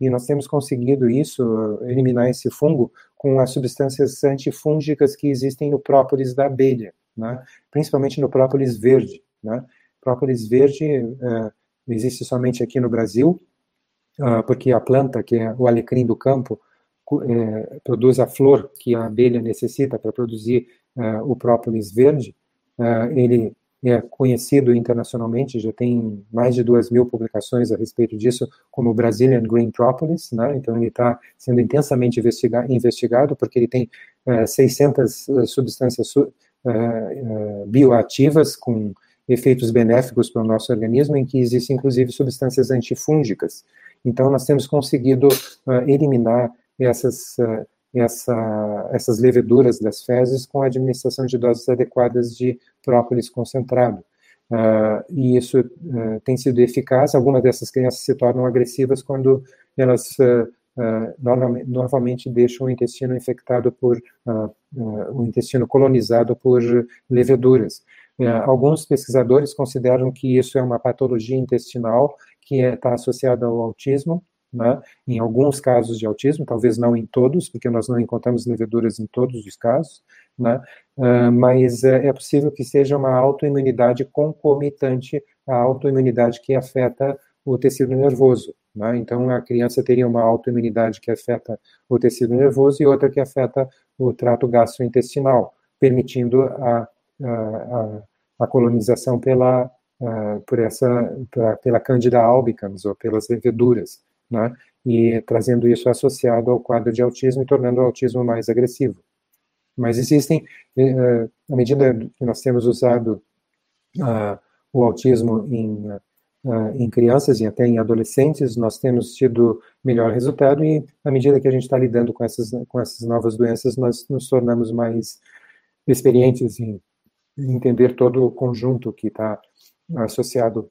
E nós temos conseguido isso, eliminar esse fungo, com as substâncias antifúngicas que existem no própolis da abelha, né? principalmente no própolis verde. Né? Própolis verde uh, existe somente aqui no Brasil, uh, porque a planta, que é o alecrim do campo, uh, produz a flor que a abelha necessita para produzir o própolis verde. ele é conhecido internacionalmente, já tem mais de duas mil publicações a respeito disso, como Brazilian Green Propolis, né? então ele está sendo intensamente investiga investigado, porque ele tem 600 substâncias bioativas com efeitos benéficos para o nosso organismo, em que existem inclusive substâncias antifúngicas. Então, nós temos conseguido uh, eliminar essas, uh, essa, essas leveduras das fezes com a administração de doses adequadas de própolis concentrado. Uh, e isso tem sido eficaz. Algumas dessas crianças se tornam agressivas quando elas normalmente, normalmente deixam o intestino infectado por o intestino colonizado por leveduras. Alguns pesquisadores consideram que isso é uma patologia intestinal que está é, associada ao autismo, né? em alguns casos de autismo, talvez não em todos, porque nós não encontramos leveduras em todos os casos, né? Uh, mas é, é, possível que seja uma autoimunidade concomitante à autoimunidade que afeta o tecido nervoso. Né? Então, a criança teria uma autoimunidade que afeta o tecido nervoso e outra que afeta o trato gastrointestinal, permitindo a a, a colonização pela, por essa, pela Candida albicans, ou pelas leveduras, né? e trazendo isso associado ao quadro de autismo e tornando o autismo mais agressivo. Mas existem, uh, à medida que nós temos usado uh, o autismo em, uh, em crianças e até em adolescentes, nós temos tido melhor resultado e, à medida que a gente está lidando com essas, com essas novas doenças, nós nos tornamos mais experientes em entender todo o conjunto que está associado